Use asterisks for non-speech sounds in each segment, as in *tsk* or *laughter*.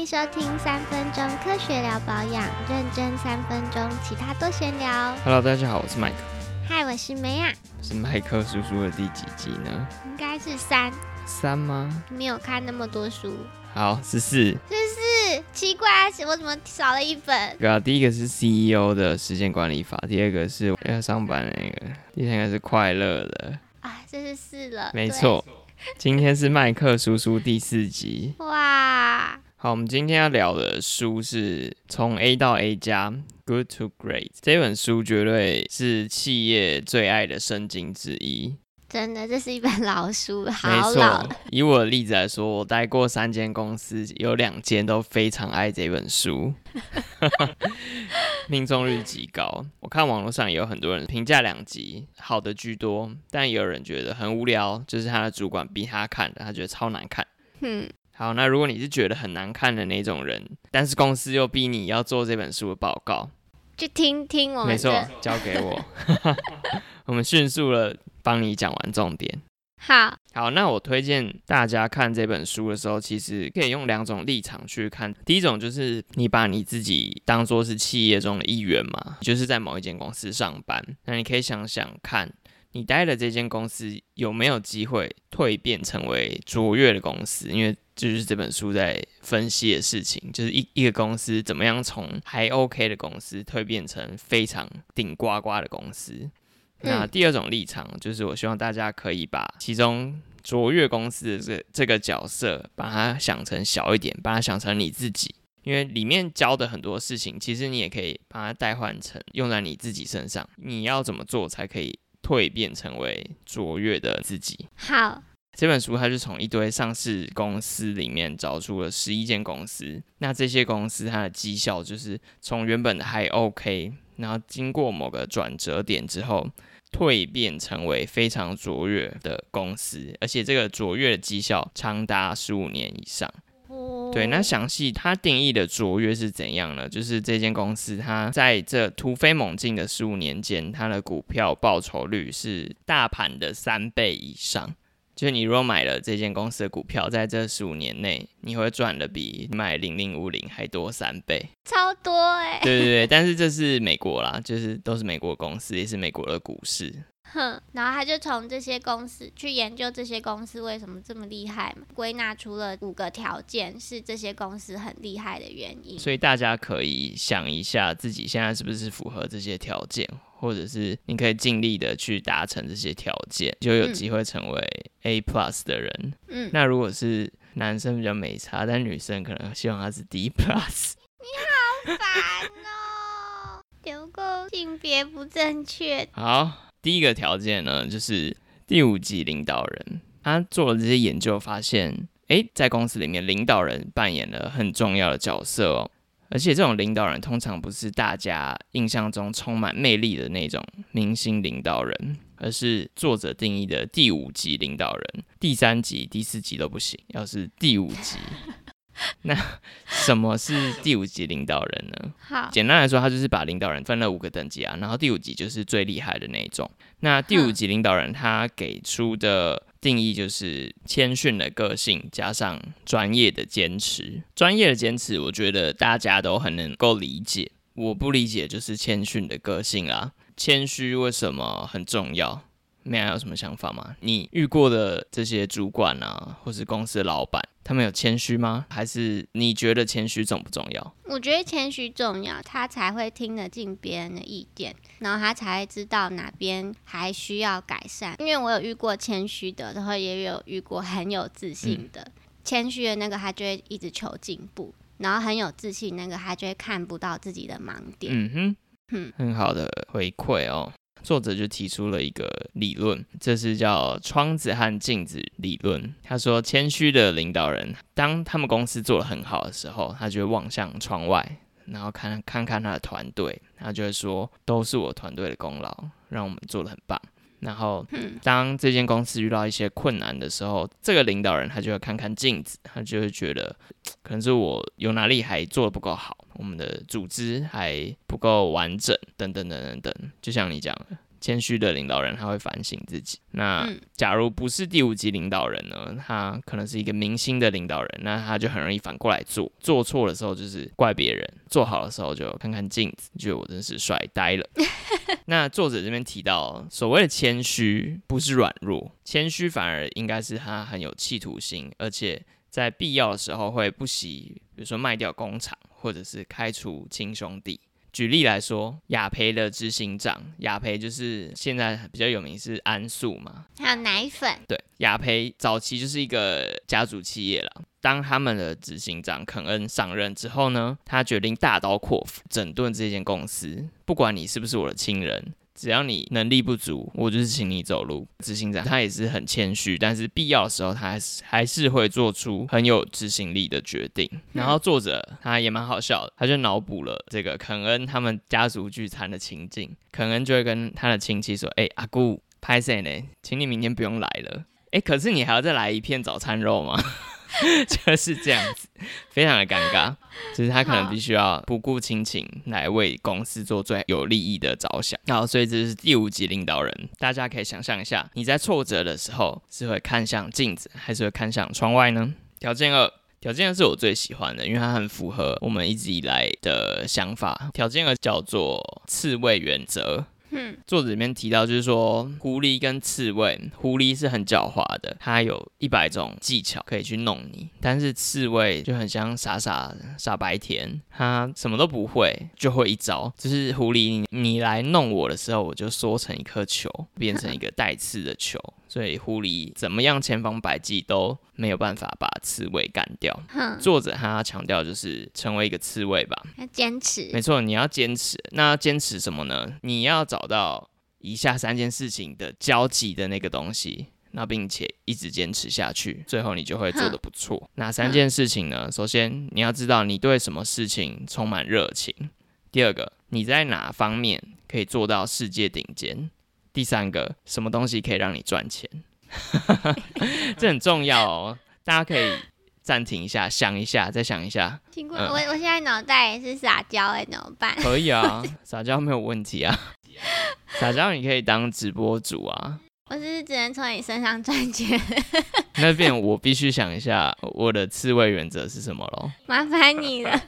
迎收听三分钟科学聊保养，认真三分钟，其他多闲聊。Hello，大家好，我是麦克。嗨，我是梅亚，是麦克叔叔的第几集呢？应该是三，三吗？没有看那么多书，好，十四。十四奇怪，我怎么少了一本？对啊，第一个是 CEO 的时间管理法，第二个是要上班的那个，第三个是快乐的。啊，这是四了，没错，今天是麦克叔叔第四集。哇，好，我们今天要聊的书是从 A 到 A 加 Good to Great 这本书绝对是企业最爱的圣经之一。真的，这是一本老书，好老。，以我的例子来说，我待过三间公司，有两间都非常爱这本书，*laughs* 命中率极高。我看网络上也有很多人评价两集好的居多，但也有人觉得很无聊，就是他的主管逼他看的，他觉得超难看。嗯，好，那如果你是觉得很难看的那种人，但是公司又逼你要做这本书的报告，就听听我没错。，交给我，*laughs* *laughs* 我们迅速的帮你讲完重点。好，好，那我推荐大家看这本书的时候，其实可以用两种立场去看。第一种就是你把你自己当做是企业中的一员嘛，就是在某一间公司上班，那你可以想想看，你待的这间公司有没有机会蜕变成为卓越的公司？因为这就是这本书在分析的事情，就是一一个公司怎么样从还 OK 的公司蜕变成非常顶呱呱的公司。那第二种立场就是，我希望大家可以把其中卓越公司的这这个角色，把它想成小一点，把它想成你自己，因为里面教的很多事情，其实你也可以把它代换成用在你自己身上。你要怎么做才可以蜕变成为卓越的自己？好，这本书它是从一堆上市公司里面找出了十一间公司，那这些公司它的绩效就是从原本的还 OK，然后经过某个转折点之后，蜕变成为非常卓越的公司，而且这个卓越的绩效长达十五年以上。哦对，那详细它定义的卓越是怎样呢？就是这间公司它在这突飞猛进的十五年间，它的股票报酬率是大盘的三倍以上。就是你如果买了这间公司的股票，在这十五年内，你会赚的比买零零五零还多三倍。超多哎、对对对，但是这是美国啦，就是都是美国公司，也是美国的股市。哼，然后他就从这些公司去研究这些公司为什么这么厉害嘛，归纳出了五个条件是这些公司很厉害的原因。所以大家可以想一下，自己现在是不是符合这些条件，或者是你可以尽力的去达成这些条件，就有机会成为 A plus 的人。嗯，那如果是男生比较没差，但女生可能希望他是 D *laughs* plus。你好烦哦，*laughs* 有够性别不正确。好，第一个条件呢，就是第五级领导人，他做了这些研究，发现，诶，在公司里面，领导人扮演了很重要的角色哦。而且这种领导人通常不是大家印象中充满魅力的那种明星领导人，而是作者定义的第五级领导人，第三级、第四级都不行，要是第五级。*laughs* 那什么是第五级领导人呢？好，简单来说，他就是把领导人分了五个等级啊，然后第五级就是最厉害的那一种。那第五级领导人他给出的定义就是谦逊的个性加上专业的坚持。专业的坚持，我觉得大家都很能够理解。我不理解就是谦逊的个性啊。谦虚为什么很重要？妹有什么想法吗？你遇过的这些主管啊，或是公司的老板，他们有谦虚吗？还是你觉得谦虚重不重要？我觉得谦虚重要，他才会听得进别人的意见，然后他才会知道哪边还需要改善。因为我有遇过谦虚的，然后也有遇过很有自信的。谦虚的那个他就会一直求进步，然后很有自信那个他就会看不到自己的盲点。嗯哼，嗯很好的回馈哦。作者就提出了一个理论，这是叫窗子和镜子理论。他说，谦虚的领导人，当他们公司做得很好的时候，他就会望向窗外，然后看看看他的团队，他就会说，都是我团队的功劳，让我们做得很棒。然后，嗯当这间公司遇到一些困难的时候，这个领导人他就会看看镜子，他就会觉得 *tsk* 可能是我有哪里还做的不够好，我们的组织还不够完整，等等等等等。就像你讲的，谦虚的领导人他会反省自己。那嗯假如不是第五级领导人呢，他可能是一个明星的领导人，那他就很容易反过来做，做错的时候就是怪别人，做好的时候就看看镜子，觉得我真是帅呆了。*laughs* 那作者这边提到，所谓的谦虚不是软弱，谦虚反而应该是他很有企图心，而且在必要的时候会不惜，比如说卖掉工厂，或者是开除亲兄弟。举例来说，雅培的执行长，雅培就是现在比较有名是安素嘛，还有奶粉，对，雅培早期就是一个家族企业了。当他们的执行长肯恩上任之后呢，他决定大刀阔斧整顿这间公司，不管你是不是我的亲人。只要你能力不足，我就是请你走路。执行长他也是很谦虚，但是必要的时候，他还是还是会做出很有执行力的决定。然后作者他也蛮好笑的，他就脑补了这个肯恩他们家族聚餐的情境。肯恩就会跟他的亲戚说：“哎、阿姑，拍谁呢？请你明天不用来了。哎、可是你还要再来一片早餐肉吗？” *laughs* *laughs* 就是这样子，非常的尴尬。就是他可能必须要不顾亲情来为公司做最有利益的着想。好，所以这是第五级领导人。大家可以想象一下，你在挫折的时候是会看向镜子，还是会看向窗外呢？条件二。条件二是我最喜欢的，因为它很符合我们一直以来的想法。条件二叫做刺猬原则。嗯，作者里面提到，就是说狐狸跟刺猬，狐狸是很狡猾的，它有一百种技巧可以去弄你，但是刺猬就很像傻傻傻白甜，它什么都不会，就会一招，就是狐狸你你来弄我的时候，我就缩成一颗球，变成一个带刺的球，所以狐狸怎么样千方百计都没有办法把刺猬干掉。哼，作者他强调就是成为一个刺猬吧，要坚持没，错，你要坚持。那坚持什么呢？你要找到以下三件事情的交集的那个东西，那并且一直坚持下去，最后你就会做得不错。哪三件事情呢？首先，你要知道你对什么事情充满热情；第二个，你在哪方面可以做到世界顶尖；第三个，什么东西可以让你赚钱。*laughs* 这很重要哦，大家可以暂停一下，想一下，再想一下。听过嗯我我现在脑袋也是撒娇哎，怎么办？*laughs* 可以啊，撒娇没有问题啊。撒娇你可以当直播主啊，我只是只能从你身上赚钱，*laughs* 那边我必须想一下我的刺猬原则是什么咯。麻烦你了。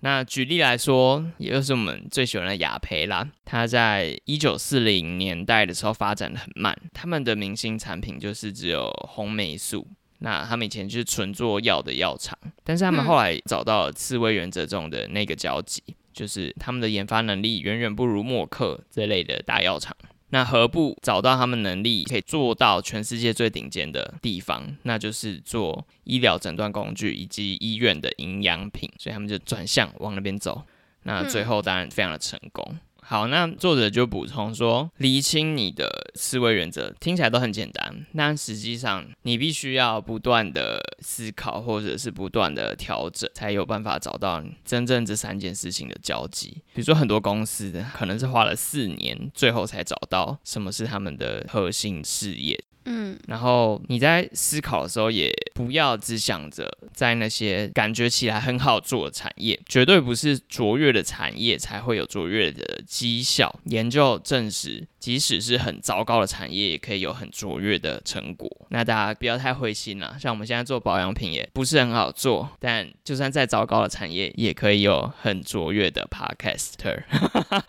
那举例来说，也就是我们最喜欢的雅培啦，它在一九四零年代的时候发展的很慢，他们的明星产品就是只有红霉素。那他们以前就是纯做药的药厂，但是他们嗯后来找到了刺猬原则中的那个交集，就是他们的研发能力远远不如默克这类的大药厂。那何不找到他们能力可以做到全世界最顶尖的地方，那就是做医疗诊断工具以及医院的营养品，所以他们就转向往那边走。那最后当然非常的成功。好，那作者就补充说，厘清你的思维原则听起来都很简单，但实际上你必须要不断的思考，或者是不断的调整，才有办法找到真正这三件事情的交集。比如说很多公司可能是花了四年，最后才找到什么是他们的核心事业。嗯，然后你在思考的时候，也不要只想着在那些感觉起来很好做的产业，绝对不是卓越的产业才会有卓越的绩效。研究证实，即使是很糟糕的产业，也可以有很卓越的成果。那大家不要太灰心啦，像我们现在做保养品也不是很好做，但就算再糟糕的产业，也可以有很卓越的 podcaster。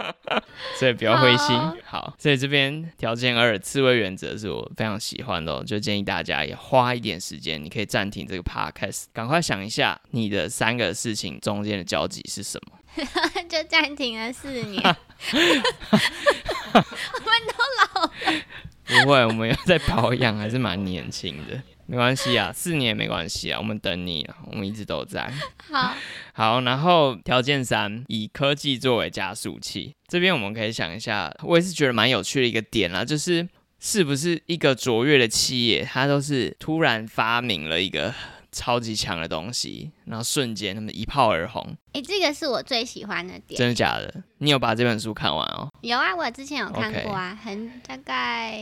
*laughs* 所以不要灰心。好好，所以这边条件二刺猬原则是我非常喜欢的、哦，就建议大家也花一点时间，你可以暂停这个 podcast，赶快想一下你的三个事情中间的交集是什么。*laughs* 就暂停了四年。*laughs* 我们都老了，不会，我们要在保养，还是蛮年轻的，没关系啊，四年也没关系啊，我们等你啊，我们一直都在。好，*laughs* 好，然后条件三，以科技作为加速器。这边我们可以想一下，我也是觉得蛮有趣的一个点啦，就是是不是一个卓越的企业，它都是突然发明了一个超级强的东西，然后瞬间他们一炮而红，哎、这个是我最喜欢的点。真的假的？你有把这本书看完哦？有啊，我之前有看过啊很大概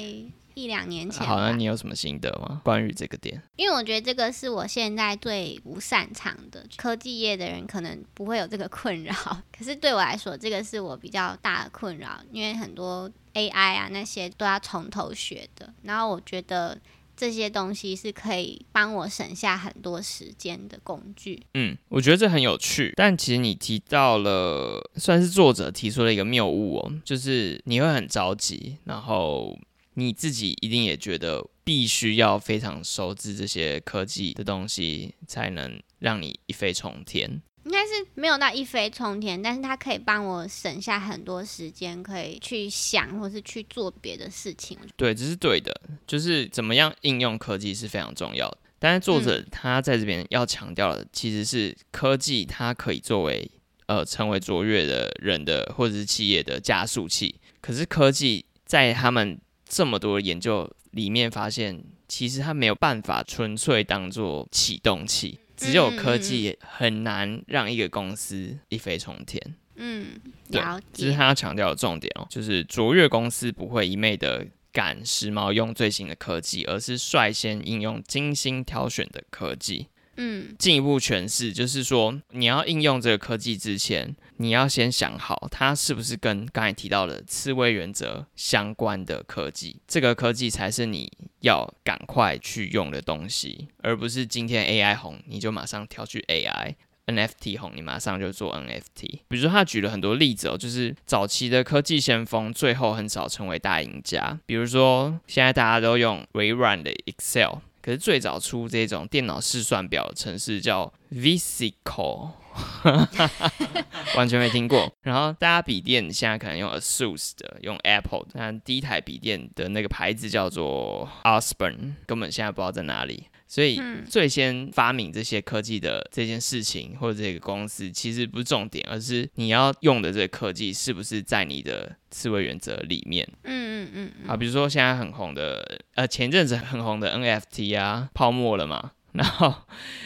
一两年前。好，那你有什么心得吗？关于这个点？因为我觉得这个是我现在最不擅长的。科技业的人可能不会有这个困扰，*laughs* 可是对我来说，这个是我比较大的困扰，因为很多 AI 啊那些都要从头学的。然后我觉得。这些东西是可以帮我省下很多时间的工具。嗯，我觉得这很有趣。但其实你提到了，算是作者提出了一个谬误哦，就是你会很着急，然后你自己一定也觉得必须要非常熟知这些科技的东西，才能让你一飞冲天。应该是没有到一飞冲天，但是它可以帮我省下很多时间，可以去想或是去做别的事情。对，这是对的，就是怎么样应用科技是非常重要的。但是作者他在这边要强调的，其实是科技它可以作为呃成为卓越的人的或者是企业的加速器。可是科技在他们这么多研究里面发现，其实它没有办法纯粹当做启动器。只有科技很难让一个公司一飞冲天。嗯，了解。这是他要强调的重点哦，就是卓越公司不会一昧的赶时髦用最新的科技，而是率先应用精心挑选的科技。嗯，进一步诠释就是说，你要应用这个科技之前，你要先想好它是不是跟刚才提到的刺猬原则相关的科技，这个科技才是你要赶快去用的东西，而不是今天 AI 红你就马上跳去 AI，NFT 红你马上就做 NFT。比如说他举了很多例子哦，就是早期的科技先锋最后很少成为大赢家，比如说现在大家都用微软的 Excel。可是最早出这种电脑试算表的程式叫 VisiCo，完全没听过。*laughs* 然后大家笔电现在可能用 ASUS 的，用 Apple，但第一台笔电的那个牌子叫做 Osborne，根本现在不知道在哪里。所以，最先发明这些科技的这件事情，或者这个公司，其实不是重点，而是你要用的这个科技是不是在你的思维原则里面。嗯嗯嗯。啊，比如说现在很红的，呃，前阵子很红的 NFT 啊，泡沫了嘛。*laughs* 然后，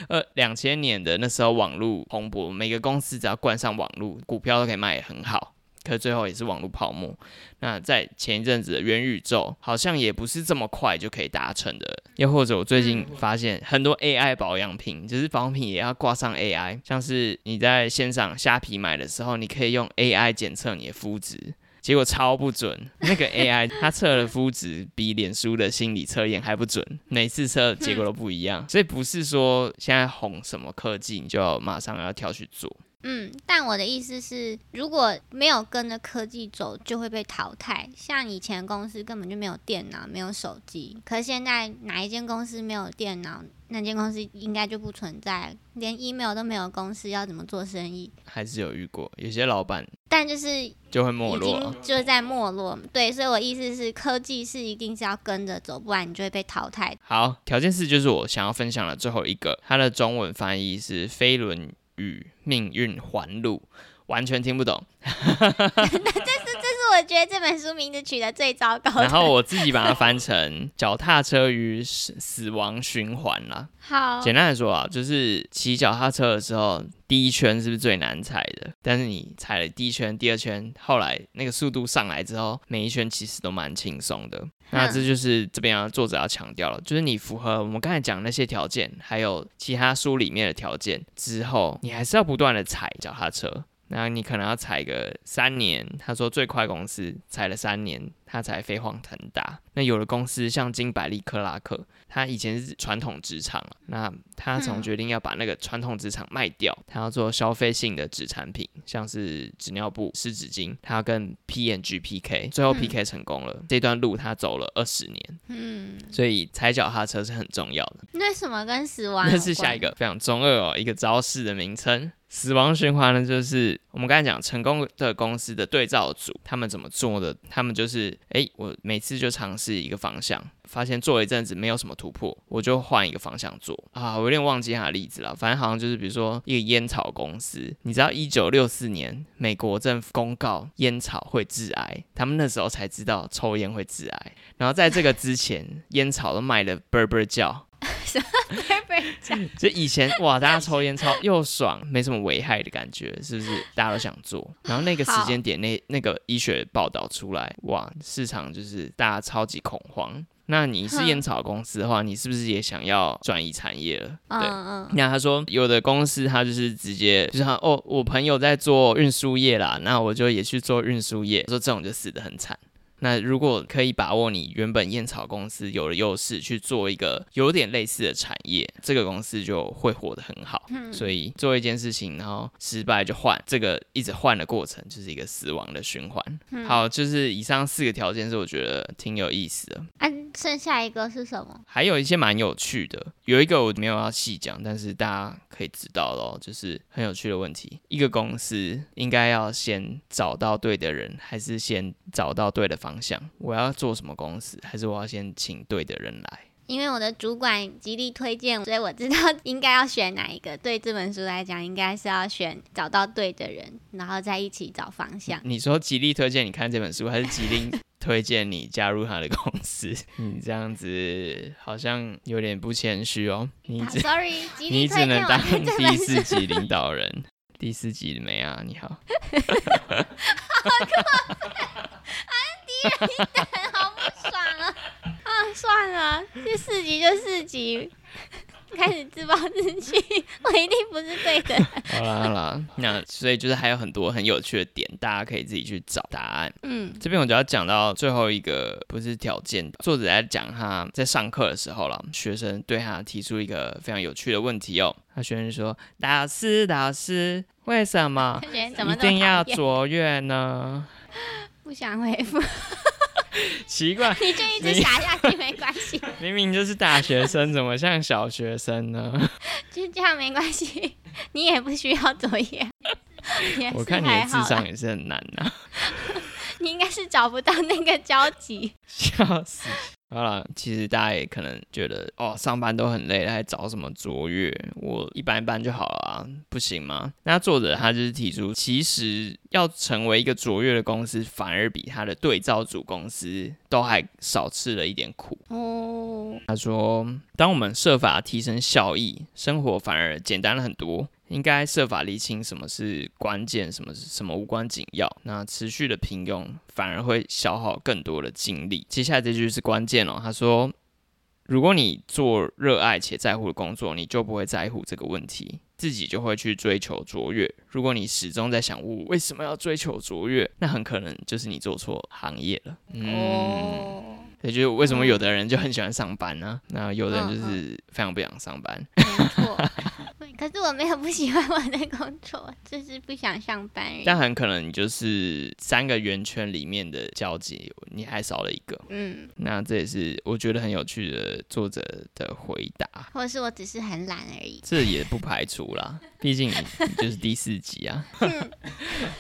呃，两千年的那时候网络蓬勃，每个公司只要冠上网络，股票都可以卖得很好。可最后也是网络泡沫。那在前一阵子的元宇宙，好像也不是这么快就可以达成的。又或者我最近发现很多 AI 保养品，就是保养品也要挂上 AI，像是你在线上虾皮买的时候，你可以用 AI 检测你的肤质，结果超不准。那个 *laughs* AI 它测的肤质比脸书的心理测验还不准，每次测结果都不一样。所以不是说现在红什么科技，你就要马上要跳去做。嗯，但我的意思是，如果没有跟着科技走，就会被淘汰。像以前公司根本就没有电脑，没有手机，可是现在哪一间公司没有电脑，那间公司应该就不存在。连 email 都没有公司，要怎么做生意？还是有遇过有些老板，但就是就会没落，就在没落。对，所以我意思是，科技是一定是要跟着走，不然你就会被淘汰。好，条件四就是我想要分享的最后一个，它的中文翻译是飞轮。与命运环路，完全听不懂。*laughs* *laughs* 我觉得这本书名字取得最糟糕。然后我自己把它翻成“脚踏车与死死亡循环”了。好，简单来说啊，就是骑脚踏车的时候，第一圈是不是最难踩的？但是你踩了第一圈、第二圈，后来那个速度上来之后，每一圈其实都蛮轻松的。那这就是这边作者要强调了，就是你符合我们刚才讲那些条件，还有其他书里面的条件之后，你还是要不断的踩脚踏车。那你可能要踩个三年，他说最快公司踩了三年，他才飞黄腾达。那有的公司像金百利克拉克，他以前是传统职场，那他从决定要把那个传统纸厂卖掉，他要做消费性的纸产品，像是纸尿布、湿纸巾，他要跟 PNG PK，最后 PK 成功了。这段路他走了二十年，嗯，所以踩脚踏车是很重要的。那什么跟死亡？那是下一个非常中二哦，一个招式的名称。死亡循环呢，就是我们刚才讲成功的公司的对照组，他们怎么做的？他们就是，哎，我每次就尝试一个方向，发现做了一阵子没有什么突破，我就换一个方向做啊。我有点忘记他的例子了，反正好像就是，比如说一个烟草公司，你知道，一九六四年美国政府公告烟草会致癌，他们那时候才知道抽烟会致癌，然后在这个之前，烟草都卖的啵啵叫。*laughs* 就以前哇，大家抽烟超又爽，没什么危害的感觉，是不是？大家都想做。然后那个时间点，那那个医学报道出来，哇，市场就是大家超级恐慌。那你是烟草公司的话，你是不是也想要转移产业了？嗯对。嗯，那他说，有的公司他就是直接就是他哦，我朋友在做运输业啦，那我就也去做运输业。说这种就死得很惨。那如果可以把握你原本烟草公司有的优势，去做一个有点类似的产业，这个公司就会活得很好。嗯所以做一件事情，然后失败就换，这个一直换的过程就是一个死亡的循环。嗯好，就是以上四个条件是我觉得挺有意思的。啊，剩下一个是什么？还有一些蛮有趣的，有一个我没有要细讲，但是大家可以知道咯，就是很有趣的问题。一个公司应该要先找到对的人，还是先找到对的方方向？我要做什么公司，还是我要先请对的人来？因为我的主管极力推荐，所以我知道应该要选哪一个。对这本书来讲，应该是要选找到对的人，然后再一起找方向。你说极力推荐你看这本书，还是极力推荐你加入他的公司？你这样子好像有点不谦虚哦。你只 Sorry，你只能当第。四级领导人。第四级没啊？你好，好 *laughs* 不爽啊！啊，算了，这四级就四级，开始自暴自弃，我一定不是对的。好啦好啦，那所以就是还有很多很有趣的点，大家可以自己去找答案。嗯这边我就要讲到最后一个，不是条件，作者在讲他在上课的时候了，学生对他提出一个非常有趣的问题哦。他学生说：“老师，老师，为什么 *laughs* 一定要？卓越呢不想回复，？” *laughs* 奇怪，*laughs* 你就一直傻下去没关系，*laughs* 明明就是大学生，怎么像小学生呢？就这样没关系，你也不需要作业。我看你的智商也是很难呐、你应该是找不到那个交集。笑死！好了，其实大家也可能觉得哦，上班都很累，还找什么卓越？我一般般就好了啊，不行吗？那作者他就是提出，其实要成为一个卓越的公司，反而比他的对照组公司都还少吃了一点苦。哦，他说，当我们设法提升效益，生活反而简单了很多。应该设法厘清什么是关键，什么是什么无关紧要。那持续的平庸反而会消耗更多的精力。接下来这句是关键哦，他说：“如果你做热爱且在乎的工作，你就不会在乎这个问题，自己就会去追求卓越。如果你始终在想我为什么要追求卓越，那很可能就是你做错行业了。”嗯。也就是为什么有的人就很喜欢上班呢、那有的人就是非常不想上班。*laughs* 没错。*laughs* 可是我没有不喜欢我的工作，就是不想上班。但很可能你就是三个圆圈里面的交集，你还少了一个。嗯，那这也是我觉得很有趣的作者的回答，或者是我只是很懒而已。这也不排除啦，毕竟你你就是第四集啊。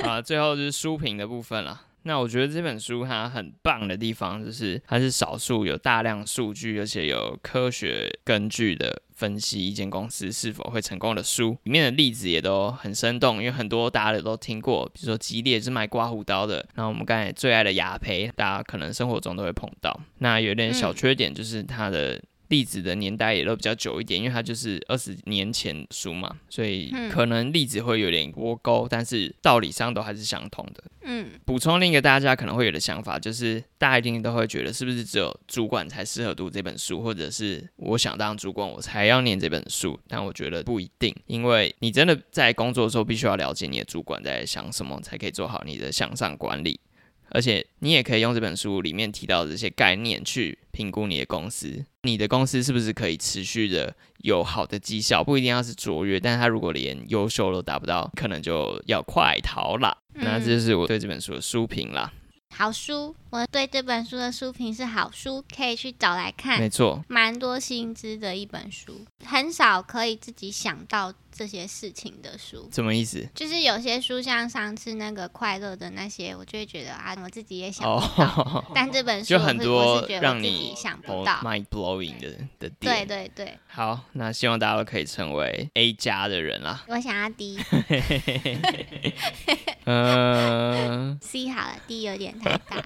啊，最后就是书评的部分了。那我觉得这本书它很棒的地方，就是它是少数有大量数据，而且有科学根据的分析一间公司是否会成功的书。里面的例子也都很生动，因为很多大家都听过，比如说吉列是卖刮胡刀的，然后我们刚才最爱的雅培，大家可能生活中都会碰到。那有点小缺点就是它的。例子的年代也都比较久一点，因为它就是二十年前书嘛，所以嗯可能例子会有点脱钩，但是道理上都还是相同的。嗯，补充另一个大家可能会有的想法，就是大家一定都会觉得，是不是只有主管才适合读这本书，或者是我想当主管我才要念这本书？但我觉得不一定，因为你真的在工作的时候，必须要了解你的主管在想什么，才可以做好你的向上管理。而且你也可以用这本书里面提到的这些概念去评估你的公司，你的公司是不是可以持续的有好的绩效，不一定要是卓越，但是他如果连优秀都达不到，可能就要快逃了。那这就是我对这本书的书评啦。好书，我对这本书的书评是好书，可以去找来看。没错，蛮多新知的一本书，很少可以自己想到这些事情的书。什么意思？就是有些书，像上次那个快乐的那些，我就会觉得啊，我自己也想不到。哦，*laughs* 但这本书就很多让你想不哦到。mind blowing 的的对点。对对，好，那希望大家都可以成为 A 加的人啦。我想要 D *laughs* 嗯、*laughs* C 好了，D 有点太大。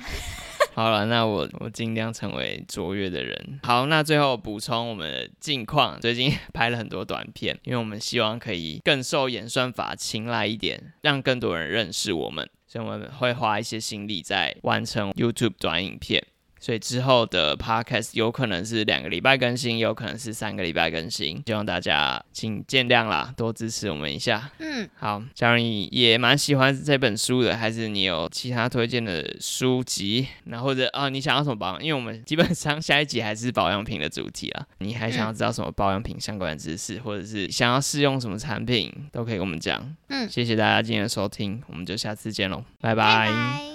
好了，那我我尽量成为卓越的人。好，那最后补充我们的近况，最近 *laughs* 拍了很多短片，因为我们希望可以更受演算法青睐一点，让更多人认识我们，所以我们会花一些心力在完成 YouTube 短影片。所以之后的 podcast 有可能是两个礼拜更新，有可能是三个礼拜更新，希望大家请见谅啦，多支持我们一下。嗯，好，假如你也蛮喜欢这本书的，还是你有其他推荐的书籍，那或者啊你想要什么保养？因为我们基本上下一集还是保养品的主题啊，你还想要知道什么保养品相关的知识，或者是想要试用什么产品，都可以跟我们讲。嗯谢谢大家今天的收听，我们就下次见喽，拜拜拜。